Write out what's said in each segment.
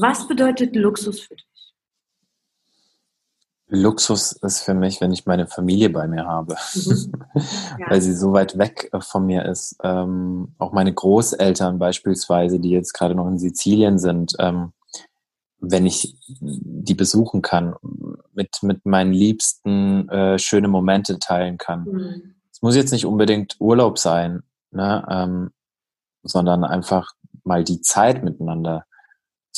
Was bedeutet Luxus für dich? Luxus ist für mich, wenn ich meine Familie bei mir habe, mhm. ja. weil sie so weit weg äh, von mir ist. Ähm, auch meine Großeltern beispielsweise, die jetzt gerade noch in Sizilien sind, ähm, wenn ich die besuchen kann, mit, mit meinen Liebsten äh, schöne Momente teilen kann. Mhm. Es muss jetzt nicht unbedingt Urlaub sein, ne, ähm, sondern einfach mal die Zeit miteinander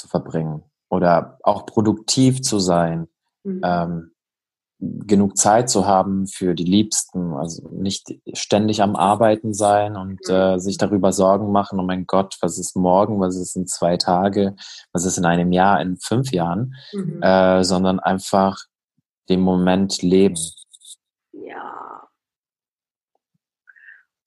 zu verbringen oder auch produktiv zu sein, mhm. ähm, genug Zeit zu haben für die Liebsten, also nicht ständig am Arbeiten sein und mhm. äh, sich darüber Sorgen machen, oh mein Gott, was ist morgen, was ist in zwei Tage, was ist in einem Jahr, in fünf Jahren, mhm. äh, sondern einfach den Moment leben.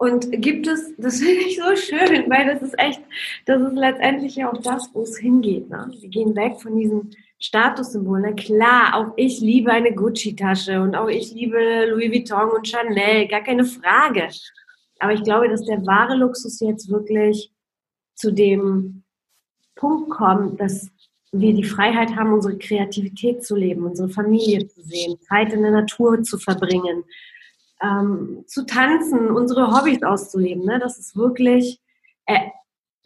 Und gibt es, das finde ich so schön, weil das ist echt, das ist letztendlich ja auch das, wo es hingeht. Ne? Wir gehen weg von diesen Statussymbolen. Klar, auch ich liebe eine Gucci-Tasche und auch ich liebe Louis Vuitton und Chanel, gar keine Frage. Aber ich glaube, dass der wahre Luxus jetzt wirklich zu dem Punkt kommt, dass wir die Freiheit haben, unsere Kreativität zu leben, unsere Familie zu sehen, Zeit in der Natur zu verbringen, ähm, zu tanzen, unsere Hobbys auszuleben. Ne? Das ist wirklich, äh,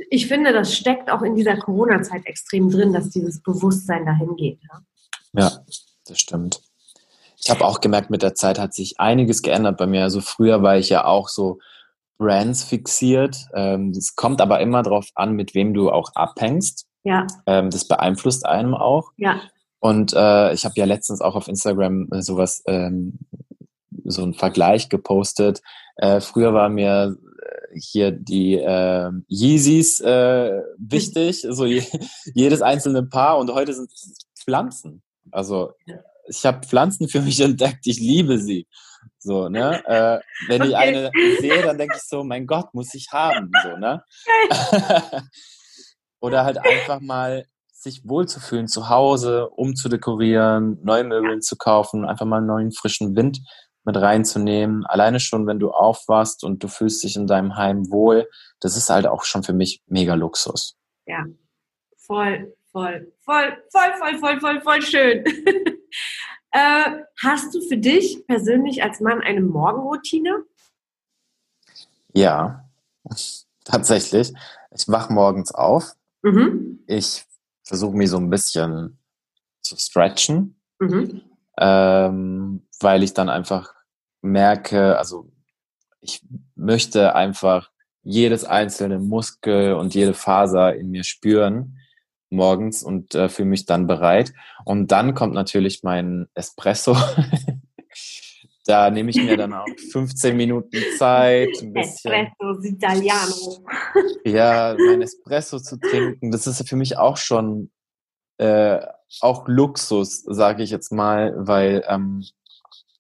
ich finde, das steckt auch in dieser Corona-Zeit extrem drin, dass dieses Bewusstsein dahin geht. Ja, ja das stimmt. Ich habe auch gemerkt, mit der Zeit hat sich einiges geändert bei mir. Also früher war ich ja auch so Brands fixiert. Ähm, das kommt aber immer darauf an, mit wem du auch abhängst. Ja. Ähm, das beeinflusst einem auch. Ja. Und äh, ich habe ja letztens auch auf Instagram äh, sowas ähm, so einen Vergleich gepostet. Äh, früher war mir äh, hier die äh, Yeezys äh, wichtig, so je, jedes einzelne Paar und heute sind es Pflanzen. Also ich habe Pflanzen für mich entdeckt, ich liebe sie. So, ne? Äh, wenn okay. ich eine sehe, dann denke ich so, mein Gott, muss ich haben. So, ne? Oder halt einfach mal sich wohlzufühlen zu Hause, umzudekorieren, neue Möbeln zu kaufen, einfach mal einen neuen frischen Wind mit reinzunehmen. Alleine schon, wenn du aufwachst und du fühlst dich in deinem Heim wohl, das ist halt auch schon für mich mega Luxus. Ja, voll, voll, voll, voll, voll, voll, voll, voll schön. äh, hast du für dich persönlich als Mann eine Morgenroutine? Ja, tatsächlich. Ich wach morgens auf. Mhm. Ich versuche mich so ein bisschen zu stretchen, mhm. ähm, weil ich dann einfach merke, also ich möchte einfach jedes einzelne Muskel und jede Faser in mir spüren morgens und äh, fühle mich dann bereit. Und dann kommt natürlich mein Espresso. da nehme ich mir dann auch 15 Minuten Zeit. Ein bisschen, Espresso Italiano. ja, mein Espresso zu trinken, das ist für mich auch schon äh, auch Luxus, sage ich jetzt mal, weil ähm,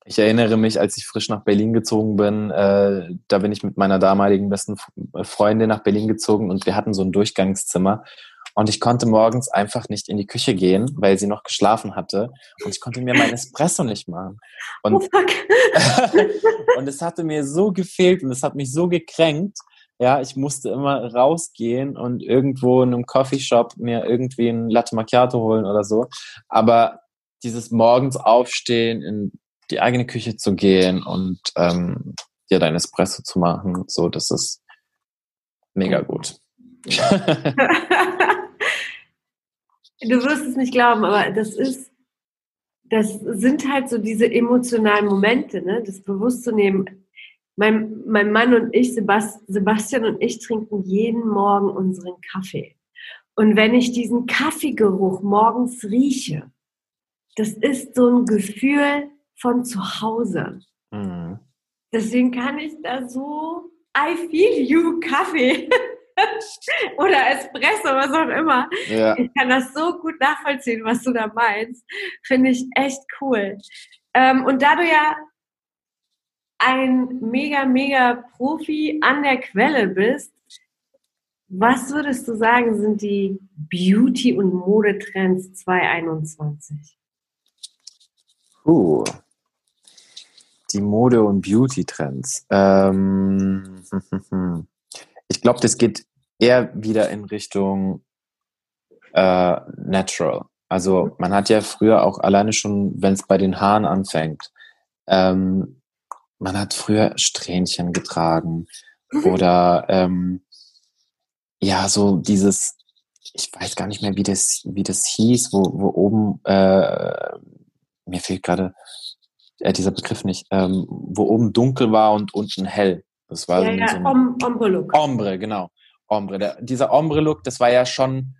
ich erinnere mich, als ich frisch nach Berlin gezogen bin, äh, da bin ich mit meiner damaligen besten äh, Freundin nach Berlin gezogen und wir hatten so ein Durchgangszimmer. Und ich konnte morgens einfach nicht in die Küche gehen, weil sie noch geschlafen hatte. Und ich konnte mir mein Espresso nicht machen. Und, oh und es hatte mir so gefehlt und es hat mich so gekränkt. Ja, ich musste immer rausgehen und irgendwo in einem Coffeeshop mir irgendwie ein Latte Macchiato holen oder so. Aber dieses morgens aufstehen, in die eigene Küche zu gehen und ähm, dir dein Espresso zu machen. So, das ist mega gut. Du wirst es nicht glauben, aber das ist, das sind halt so diese emotionalen Momente, ne? das bewusst zu nehmen. Mein, mein Mann und ich, Sebastian und ich, trinken jeden Morgen unseren Kaffee. Und wenn ich diesen Kaffeegeruch morgens rieche, das ist so ein Gefühl von zu Hause. Mhm. Deswegen kann ich da so, I feel you Kaffee oder Espresso, was auch immer. Ja. Ich kann das so gut nachvollziehen, was du da meinst. Finde ich echt cool. Ähm, und da du ja ein mega, mega Profi an der Quelle bist, was würdest du sagen, sind die Beauty- und Modetrends 2021? Uh, die Mode- und Beauty-Trends. Ähm, ich glaube, das geht eher wieder in Richtung äh, natural. Also man hat ja früher auch alleine schon, wenn es bei den Haaren anfängt, ähm, man hat früher Strähnchen getragen oder ähm, ja, so dieses, ich weiß gar nicht mehr, wie das, wie das hieß, wo, wo oben, äh, mir fehlt gerade äh, dieser Begriff nicht, ähm, wo oben dunkel war und unten hell. Das war ja, so, ja, so ein Ombre-Look. Ombre, genau. Ombre. Der, dieser Ombre-Look, das war ja schon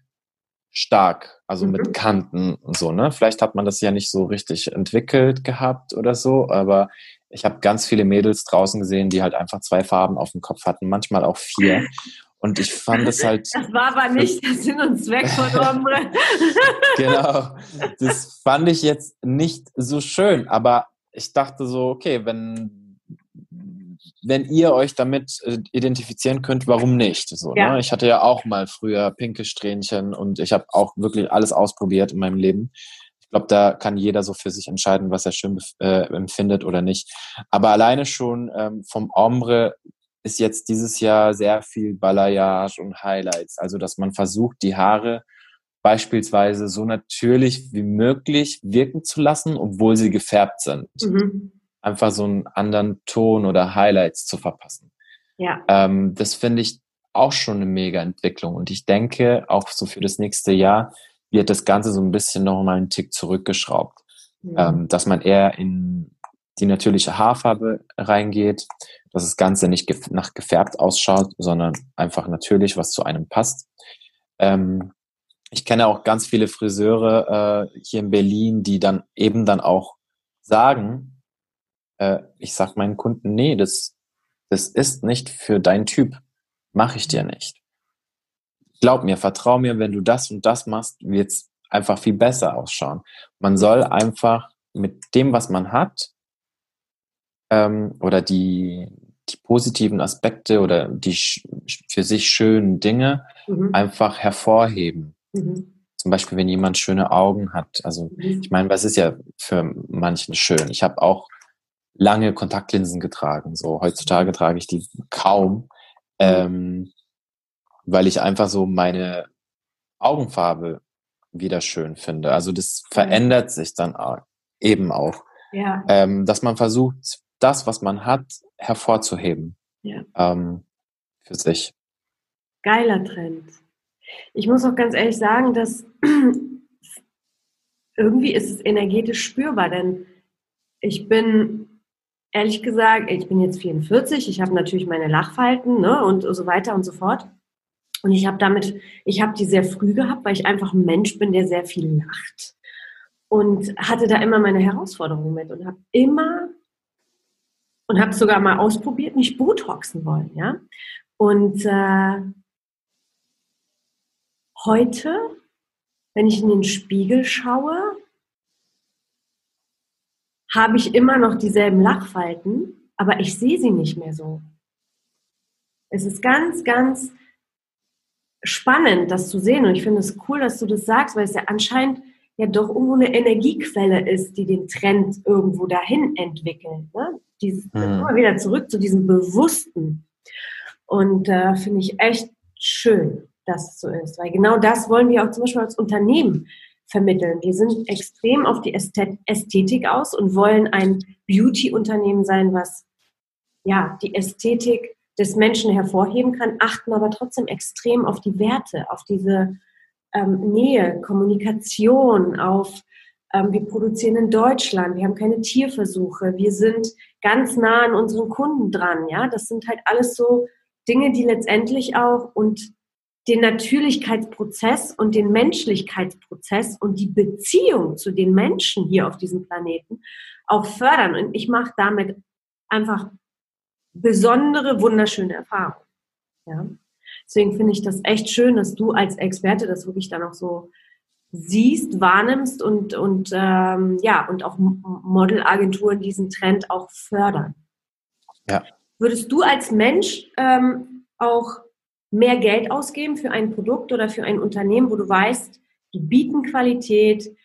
stark, also mhm. mit Kanten und so, ne? Vielleicht hat man das ja nicht so richtig entwickelt gehabt oder so, aber ich habe ganz viele Mädels draußen gesehen, die halt einfach zwei Farben auf dem Kopf hatten, manchmal auch vier. Und ich fand es halt. Das war aber nicht der Sinn und Zweck von Ombre. genau. Das fand ich jetzt nicht so schön, aber ich dachte so, okay, wenn, wenn ihr euch damit äh, identifizieren könnt, warum nicht? So, ne? ja. ne? Ich hatte ja auch mal früher pinke Strähnchen und ich habe auch wirklich alles ausprobiert in meinem Leben. Ich glaube, da kann jeder so für sich entscheiden, was er schön äh, empfindet oder nicht. Aber alleine schon ähm, vom Ombre ist jetzt dieses Jahr sehr viel Balayage und Highlights. Also, dass man versucht, die Haare beispielsweise so natürlich wie möglich wirken zu lassen, obwohl sie gefärbt sind. Mhm. Einfach so einen anderen Ton oder Highlights zu verpassen. Ja. Ähm, das finde ich auch schon eine mega Entwicklung. Und ich denke, auch so für das nächste Jahr wird das Ganze so ein bisschen noch mal einen Tick zurückgeschraubt. Mhm. Ähm, dass man eher in die natürliche Haarfarbe reingeht, dass das Ganze nicht gef nach gefärbt ausschaut, sondern einfach natürlich, was zu einem passt. Ähm, ich kenne auch ganz viele Friseure äh, hier in Berlin, die dann eben dann auch sagen, äh, ich sag meinen Kunden, nee, das, das ist nicht für deinen Typ. Mache ich dir nicht. Glaub mir, vertrau mir, wenn du das und das machst, wird's einfach viel besser ausschauen. Man soll einfach mit dem, was man hat, ähm, oder die, die positiven Aspekte oder die für sich schönen Dinge mhm. einfach hervorheben. Mhm. Zum Beispiel, wenn jemand schöne Augen hat. Also mhm. ich meine, was ist ja für manchen schön? Ich habe auch lange Kontaktlinsen getragen. So heutzutage trage ich die kaum, ähm, weil ich einfach so meine Augenfarbe wieder schön finde. Also das verändert sich dann eben auch. Ja. Ähm, dass man versucht, das, was man hat, hervorzuheben. Ja. Ähm, für sich. Geiler Trend. Ich muss auch ganz ehrlich sagen, dass irgendwie ist es energetisch spürbar, denn ich bin ehrlich gesagt, ich bin jetzt 44, ich habe natürlich meine Lachfalten ne, und so weiter und so fort. Und ich habe damit, ich habe die sehr früh gehabt, weil ich einfach ein Mensch bin, der sehr viel lacht. Und hatte da immer meine Herausforderungen mit und habe immer und habe sogar mal ausprobiert, mich Botoxen wollen, ja. Und äh, heute, wenn ich in den Spiegel schaue, habe ich immer noch dieselben Lachfalten, aber ich sehe sie nicht mehr so. Es ist ganz, ganz spannend, das zu sehen. Und ich finde es cool, dass du das sagst, weil es ja anscheinend ja doch irgendwo eine Energiequelle ist, die den Trend irgendwo dahin entwickelt. Ne? Dieses, mhm. immer wieder zurück zu diesem Bewussten. Und äh, finde ich echt schön, dass es so ist. Weil genau das wollen wir auch zum Beispiel als Unternehmen vermitteln. Wir sind extrem auf die Ästhetik aus und wollen ein Beauty-Unternehmen sein, was ja die Ästhetik des Menschen hervorheben kann, achten aber trotzdem extrem auf die Werte, auf diese ähm, Nähe, Kommunikation, auf ähm, wir produzieren in Deutschland, wir haben keine Tierversuche, wir sind ganz nah an unseren Kunden dran. Ja, das sind halt alles so Dinge, die letztendlich auch und den Natürlichkeitsprozess und den Menschlichkeitsprozess und die Beziehung zu den Menschen hier auf diesem Planeten auch fördern. Und ich mache damit einfach besondere, wunderschöne Erfahrungen. Ja? Deswegen finde ich das echt schön, dass du als Experte das wirklich dann auch so siehst, wahrnimmst und, und ähm, ja, und auch Modelagenturen diesen Trend auch fördern. Ja. Würdest du als Mensch ähm, auch mehr Geld ausgeben für ein Produkt oder für ein Unternehmen, wo du weißt, die bieten Qualität,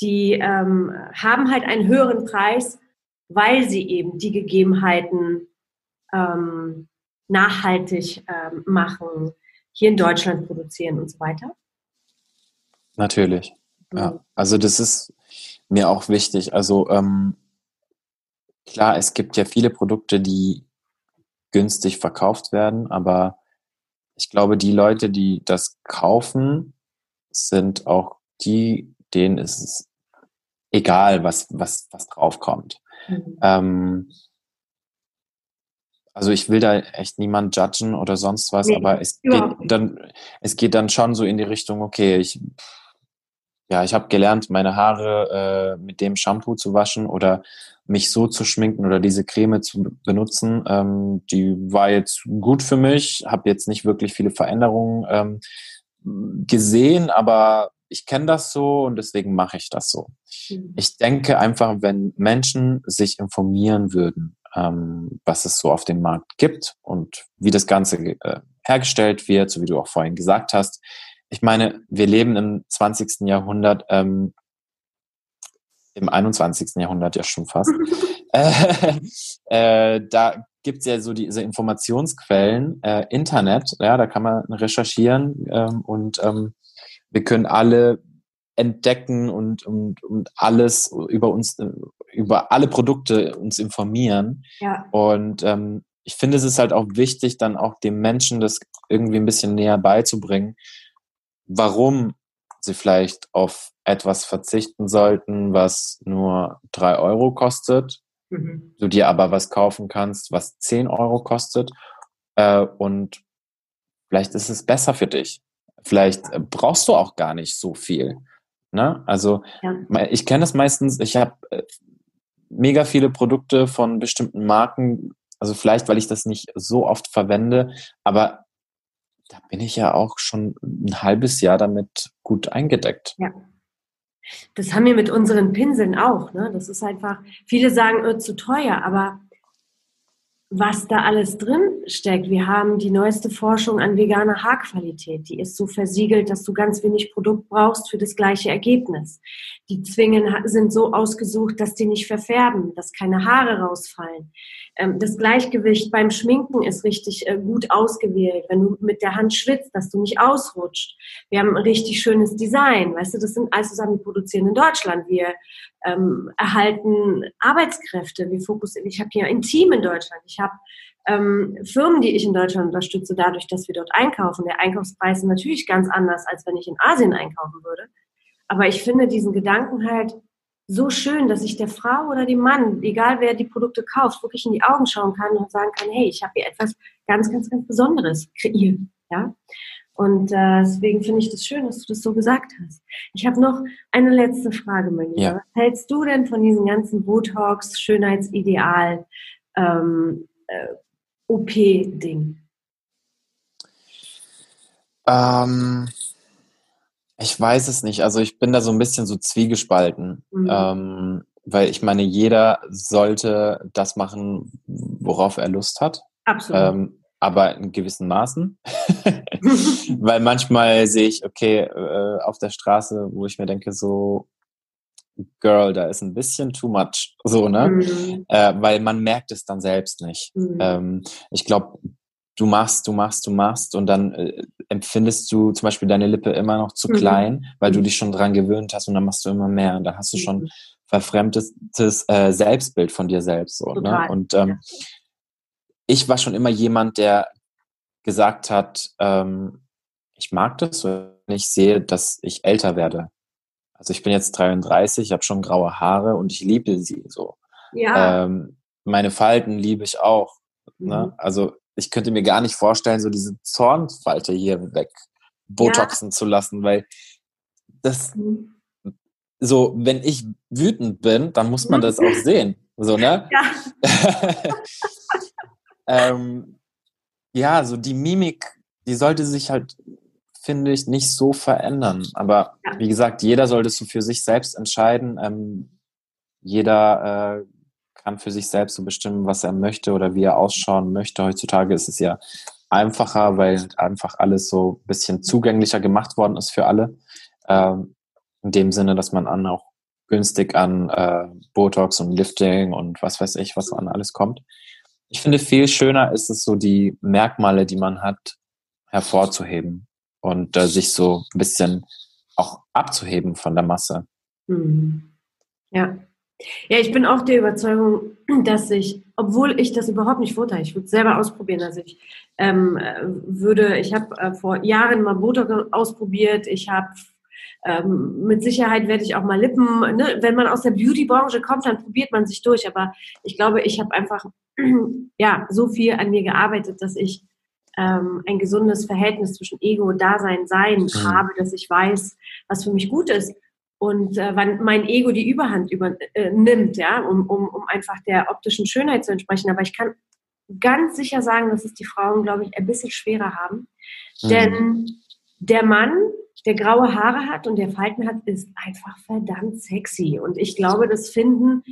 die ähm, haben halt einen höheren Preis, weil sie eben die Gegebenheiten ähm, nachhaltig ähm, machen, hier in Deutschland produzieren und so weiter? Natürlich. Mhm. Ja. Also das ist mir auch wichtig. Also ähm, klar, es gibt ja viele Produkte, die günstig verkauft werden, aber ich glaube, die Leute, die das kaufen, sind auch die, denen ist es egal, was, was, was draufkommt. Mhm. Ähm, also ich will da echt niemand judgen oder sonst was, nee, aber es geht dann, es geht dann schon so in die Richtung, okay, ich, ja, ich habe gelernt, meine Haare äh, mit dem Shampoo zu waschen oder mich so zu schminken oder diese Creme zu benutzen. Ähm, die war jetzt gut für mich, habe jetzt nicht wirklich viele Veränderungen ähm, gesehen, aber ich kenne das so und deswegen mache ich das so. Mhm. Ich denke einfach, wenn Menschen sich informieren würden, ähm, was es so auf dem Markt gibt und wie das Ganze äh, hergestellt wird, so wie du auch vorhin gesagt hast. Ich meine, wir leben im 20. Jahrhundert, ähm, im 21. Jahrhundert ja schon fast. äh, äh, da gibt's ja so diese Informationsquellen, äh, Internet, ja, da kann man recherchieren ähm, und ähm, wir können alle entdecken und, und, und alles über uns, über alle Produkte uns informieren. Ja. Und ähm, ich finde, es ist halt auch wichtig, dann auch dem Menschen das irgendwie ein bisschen näher beizubringen, warum sie vielleicht auf etwas verzichten sollten, was nur drei Euro kostet, mhm. du dir aber was kaufen kannst, was zehn Euro kostet. Äh, und vielleicht ist es besser für dich. Vielleicht brauchst du auch gar nicht so viel. Ne? Also ja. ich kenne das meistens, ich habe äh, mega viele Produkte von bestimmten Marken, also vielleicht, weil ich das nicht so oft verwende, aber da bin ich ja auch schon ein halbes Jahr damit gut eingedeckt. Ja. Das haben wir mit unseren Pinseln auch. Ne? Das ist einfach, viele sagen, oh, zu teuer, aber was da alles drin steckt. Wir haben die neueste Forschung an veganer Haarqualität. Die ist so versiegelt, dass du ganz wenig Produkt brauchst für das gleiche Ergebnis. Die Zwingen sind so ausgesucht, dass die nicht verfärben, dass keine Haare rausfallen. Ähm, das Gleichgewicht beim Schminken ist richtig äh, gut ausgewählt. Wenn du mit der Hand schwitzt, dass du nicht ausrutscht. Wir haben ein richtig schönes Design. Weißt du, das sind alles Sachen, die produzieren in Deutschland. Wir ähm, erhalten Arbeitskräfte. Wir fokussieren. Ich habe hier ein Team in Deutschland. Ich habe ähm, Firmen, die ich in Deutschland unterstütze, dadurch, dass wir dort einkaufen. Der Einkaufspreis ist natürlich ganz anders, als wenn ich in Asien einkaufen würde. Aber ich finde diesen Gedanken halt so schön, dass ich der Frau oder dem Mann, egal wer die Produkte kauft, wirklich in die Augen schauen kann und sagen kann, hey, ich habe hier etwas ganz, ganz, ganz Besonderes kreiert. Ja? Und äh, deswegen finde ich das schön, dass du das so gesagt hast. Ich habe noch eine letzte Frage, Lieber. Ja. Was hältst du denn von diesen ganzen Botox, Schönheitsideal, ähm, äh, OP-Ding? Ähm, ich weiß es nicht. Also ich bin da so ein bisschen so zwiegespalten. Mhm. Ähm, weil ich meine, jeder sollte das machen, worauf er Lust hat. Absolut. Ähm, aber in gewissen Maßen. weil manchmal sehe ich, okay, äh, auf der Straße, wo ich mir denke, so, Girl, da ist ein bisschen too much, so, ne? Mhm. Äh, weil man merkt es dann selbst nicht. Mhm. Ähm, ich glaube, du machst, du machst, du machst und dann äh, empfindest du zum Beispiel deine Lippe immer noch zu mhm. klein, weil du dich schon dran gewöhnt hast und dann machst du immer mehr und dann hast du schon mhm. verfremdetes äh, Selbstbild von dir selbst. So, ne? Und ähm, ich war schon immer jemand, der gesagt hat, ähm, ich mag das, wenn ich sehe, dass ich älter werde. Also ich bin jetzt 33, ich habe schon graue Haare und ich liebe sie so. Ja. Ähm, meine Falten liebe ich auch. Ne? Mhm. Also ich könnte mir gar nicht vorstellen, so diese Zornfalte hier weg botoxen ja. zu lassen, weil das mhm. so, wenn ich wütend bin, dann muss man das auch sehen. So, ne? Ja. ähm, ja, so die Mimik, die sollte sich halt, finde ich, nicht so verändern. Aber ja. wie gesagt, jeder sollte so für sich selbst entscheiden. Ähm, jeder äh, kann für sich selbst so bestimmen, was er möchte oder wie er ausschauen möchte. Heutzutage ist es ja einfacher, weil einfach alles so ein bisschen zugänglicher gemacht worden ist für alle. Ähm, in dem Sinne, dass man an auch günstig an äh, Botox und Lifting und was weiß ich, was an alles kommt. Ich finde, viel schöner ist es so, die Merkmale, die man hat, hervorzuheben und äh, sich so ein bisschen auch abzuheben von der Masse. Mhm. Ja, ja, ich bin auch der Überzeugung, dass ich, obwohl ich das überhaupt nicht vorteile, ich würde es selber ausprobieren. Also ich ähm, würde, ich habe äh, vor Jahren mal Botox ausprobiert, ich habe ähm, mit Sicherheit werde ich auch mal Lippen, ne? wenn man aus der Beauty-Branche kommt, dann probiert man sich durch. Aber ich glaube, ich habe einfach ja so viel an mir gearbeitet, dass ich ähm, ein gesundes Verhältnis zwischen Ego, Dasein, Sein mhm. habe, dass ich weiß, was für mich gut ist und äh, wann mein Ego die Überhand übernimmt, äh, ja, um, um, um einfach der optischen Schönheit zu entsprechen. Aber ich kann ganz sicher sagen, dass es die Frauen, glaube ich, ein bisschen schwerer haben. Mhm. Denn der Mann, der graue Haare hat und der Falten hat, ist einfach verdammt sexy. Und ich glaube, das finden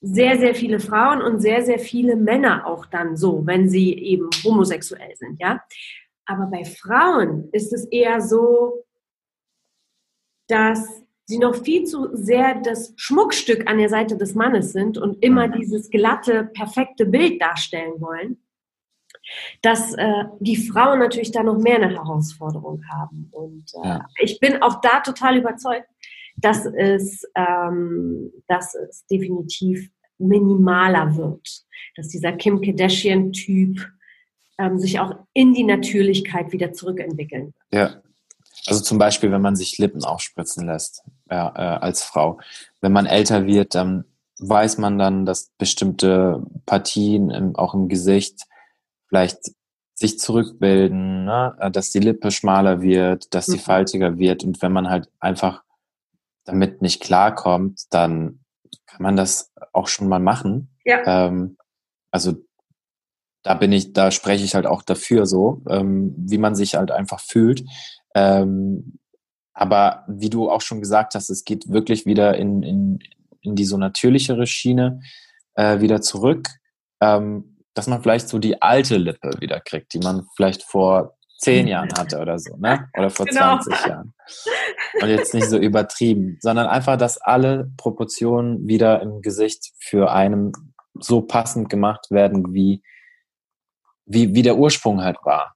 sehr, sehr viele Frauen und sehr, sehr viele Männer auch dann so, wenn sie eben homosexuell sind, ja. Aber bei Frauen ist es eher so, dass sie noch viel zu sehr das Schmuckstück an der Seite des Mannes sind und immer mhm. dieses glatte, perfekte Bild darstellen wollen, dass äh, die Frauen natürlich da noch mehr eine Herausforderung haben. Und äh, ja. ich bin auch da total überzeugt, dass es, ähm, dass es definitiv minimaler wird, dass dieser Kim Kardashian-Typ ähm, sich auch in die Natürlichkeit wieder zurückentwickeln wird. Ja, also zum Beispiel, wenn man sich Lippen aufspritzen lässt ja, äh, als Frau. Wenn man älter wird, dann weiß man dann, dass bestimmte Partien im, auch im Gesicht vielleicht sich zurückbilden, ne? Äh, dass die Lippe schmaler wird, dass sie mhm. faltiger wird. Und wenn man halt einfach damit nicht klarkommt, dann kann man das auch schon mal machen. Ja. Ähm, also da bin ich, da spreche ich halt auch dafür so, ähm, wie man sich halt einfach fühlt. Ähm, aber wie du auch schon gesagt hast, es geht wirklich wieder in, in, in die so natürlichere Schiene äh, wieder zurück, ähm, dass man vielleicht so die alte Lippe wieder kriegt, die man vielleicht vor zehn mhm. Jahren hatte oder so, ne? Oder vor genau. 20 Jahren. Und jetzt nicht so übertrieben, sondern einfach, dass alle Proportionen wieder im Gesicht für einen so passend gemacht werden, wie, wie, wie der Ursprung halt war.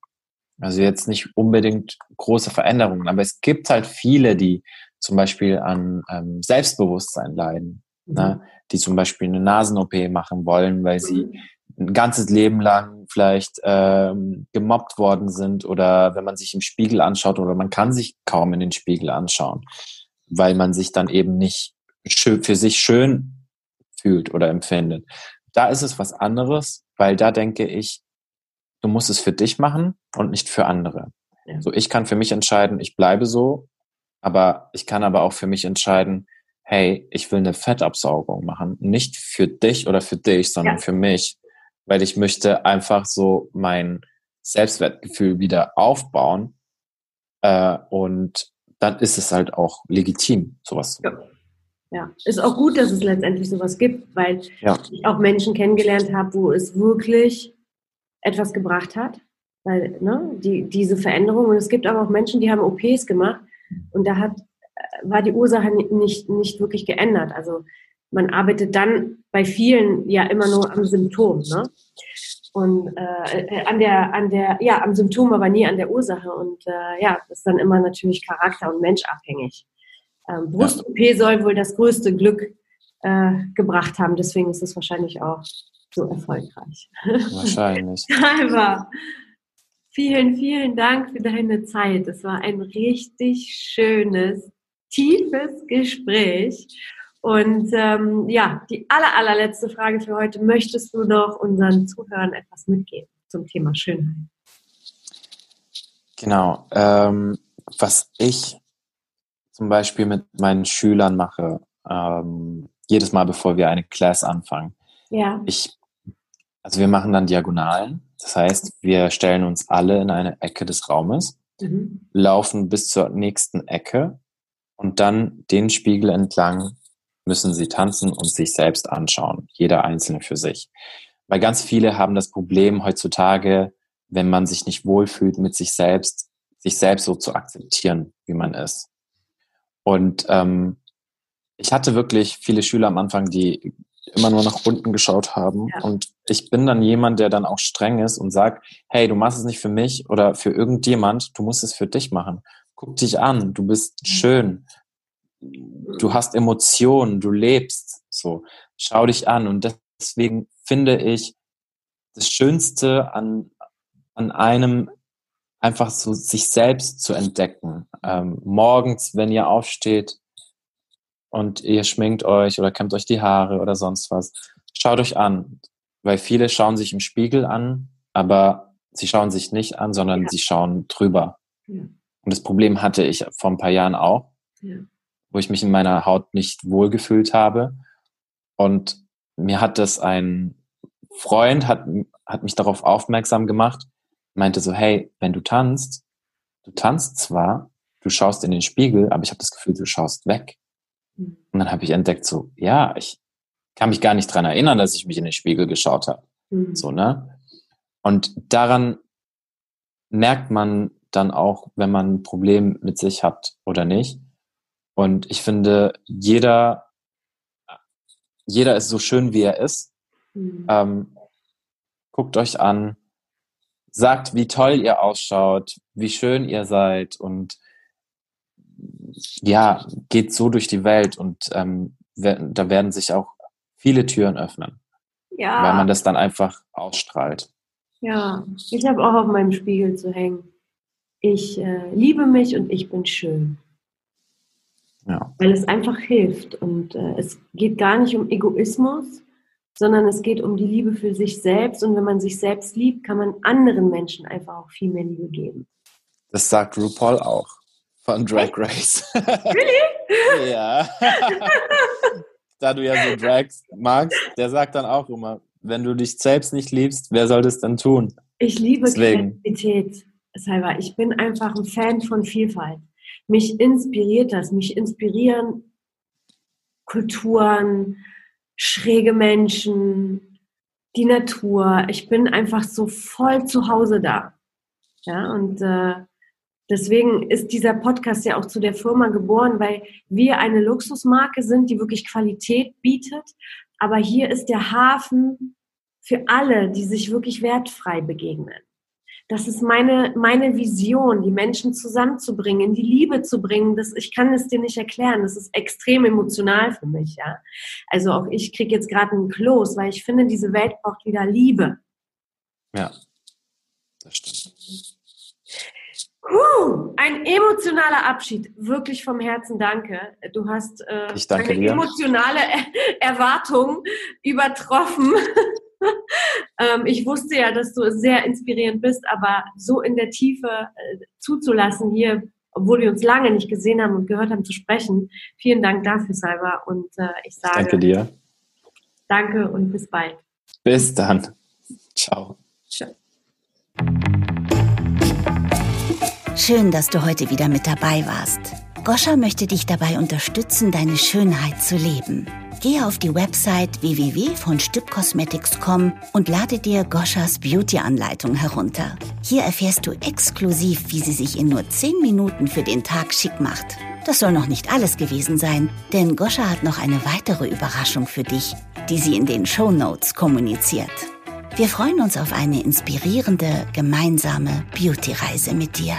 Also jetzt nicht unbedingt große Veränderungen, aber es gibt halt viele, die zum Beispiel an ähm, Selbstbewusstsein leiden, mhm. ne? die zum Beispiel eine Nasen-OP machen wollen, weil sie mhm. Ein ganzes Leben lang vielleicht ähm, gemobbt worden sind oder wenn man sich im Spiegel anschaut oder man kann sich kaum in den Spiegel anschauen, weil man sich dann eben nicht für sich schön fühlt oder empfindet. Da ist es was anderes, weil da denke ich, du musst es für dich machen und nicht für andere. Ja. So, ich kann für mich entscheiden, ich bleibe so, aber ich kann aber auch für mich entscheiden, hey, ich will eine Fettabsaugung machen. Nicht für dich oder für dich, sondern ja. für mich, weil ich möchte einfach so mein Selbstwertgefühl wieder aufbauen. Äh, und dann ist es halt auch legitim, sowas zu machen. Ja. ist auch gut, dass es letztendlich sowas gibt, weil ja. ich auch Menschen kennengelernt habe, wo es wirklich etwas gebracht hat, weil ne, die, diese Veränderung, und es gibt aber auch Menschen, die haben OPs gemacht und da hat, war die Ursache nicht, nicht wirklich geändert. Also man arbeitet dann bei vielen ja immer nur am Symptom. Ne? Und äh, an der, an der, ja, am Symptom, aber nie an der Ursache. Und äh, ja, das ist dann immer natürlich charakter- und menschabhängig. Ähm, Brust-OP soll wohl das größte Glück äh, gebracht haben, deswegen ist es wahrscheinlich auch so erfolgreich. Wahrscheinlich. Einfach. Vielen, vielen Dank für deine Zeit. Es war ein richtig schönes, tiefes Gespräch. Und ähm, ja, die aller, allerletzte Frage für heute. Möchtest du noch unseren Zuhörern etwas mitgeben zum Thema Schönheit? Genau. Ähm, was ich zum Beispiel mit meinen Schülern mache, ähm, jedes Mal, bevor wir eine Class anfangen. Ja. Ich, also wir machen dann Diagonalen. Das heißt, wir stellen uns alle in eine Ecke des Raumes, mhm. laufen bis zur nächsten Ecke und dann den Spiegel entlang müssen sie tanzen und sich selbst anschauen. Jeder Einzelne für sich. Weil ganz viele haben das Problem heutzutage, wenn man sich nicht wohlfühlt mit sich selbst, sich selbst so zu akzeptieren, wie man ist. Und ähm, ich hatte wirklich viele Schüler am Anfang, die immer nur nach unten geschaut haben. Ja. Und ich bin dann jemand, der dann auch streng ist und sagt, hey, du machst es nicht für mich oder für irgendjemand, du musst es für dich machen. Guck dich an, du bist mhm. schön. Du hast Emotionen, du lebst. So, schau dich an. Und deswegen finde ich, das Schönste an, an einem einfach so sich selbst zu entdecken. Ähm, morgens, wenn ihr aufsteht und ihr schminkt euch oder kämmt euch die Haare oder sonst was, schaut euch an. Weil viele schauen sich im Spiegel an, aber sie schauen sich nicht an, sondern ja. sie schauen drüber. Ja. Und das Problem hatte ich vor ein paar Jahren auch, ja. Wo ich mich in meiner Haut nicht wohlgefühlt habe. Und mir hat das ein Freund, hat, hat mich darauf aufmerksam gemacht, meinte so, hey, wenn du tanzt, du tanzt zwar, du schaust in den Spiegel, aber ich habe das Gefühl, du schaust weg. Mhm. Und dann habe ich entdeckt, so, ja, ich kann mich gar nicht dran erinnern, dass ich mich in den Spiegel geschaut habe. Mhm. So, ne? Und daran merkt man dann auch, wenn man ein Problem mit sich hat oder nicht. Und ich finde, jeder, jeder ist so schön, wie er ist. Mhm. Ähm, guckt euch an, sagt, wie toll ihr ausschaut, wie schön ihr seid und ja, geht so durch die Welt und ähm, da werden sich auch viele Türen öffnen. Ja. Weil man das dann einfach ausstrahlt. Ja, ich habe auch auf meinem Spiegel zu hängen. Ich äh, liebe mich und ich bin schön. Ja. Weil es einfach hilft. Und äh, es geht gar nicht um Egoismus, sondern es geht um die Liebe für sich selbst. Und wenn man sich selbst liebt, kann man anderen Menschen einfach auch viel mehr Liebe geben. Das sagt RuPaul auch von Drag Race. Really? ja. da du ja so Drags magst, der sagt dann auch immer, wenn du dich selbst nicht liebst, wer soll das dann tun? Ich liebe Deswegen. Kreativität, Salva. Ich bin einfach ein Fan von Vielfalt. Mich inspiriert das. Mich inspirieren Kulturen, schräge Menschen, die Natur. Ich bin einfach so voll zu Hause da. Ja, und äh, deswegen ist dieser Podcast ja auch zu der Firma geboren, weil wir eine Luxusmarke sind, die wirklich Qualität bietet. Aber hier ist der Hafen für alle, die sich wirklich wertfrei begegnen. Das ist meine, meine Vision, die Menschen zusammenzubringen, in die Liebe zu bringen. Das, ich kann es dir nicht erklären. Das ist extrem emotional für mich, ja. Also auch ich kriege jetzt gerade einen Kloß, weil ich finde, diese Welt braucht wieder Liebe. Ja, das stimmt. Puh, ein emotionaler Abschied. Wirklich vom Herzen danke. Du hast äh, ich danke eine dir. emotionale Erwartung übertroffen. ähm, ich wusste ja, dass du sehr inspirierend bist, aber so in der Tiefe äh, zuzulassen hier, obwohl wir uns lange nicht gesehen haben und gehört haben zu sprechen. Vielen Dank dafür, Salva. Und äh, ich sage danke dir. Danke und bis bald. Bis dann. Ciao. Ciao. Schön, dass du heute wieder mit dabei warst. Goscha möchte dich dabei unterstützen, deine Schönheit zu leben. Gehe auf die Website www.von und lade dir Goschas Beauty-Anleitung herunter. Hier erfährst du exklusiv, wie sie sich in nur 10 Minuten für den Tag schick macht. Das soll noch nicht alles gewesen sein, denn Goscha hat noch eine weitere Überraschung für dich, die sie in den Show Notes kommuniziert. Wir freuen uns auf eine inspirierende, gemeinsame Beauty-Reise mit dir.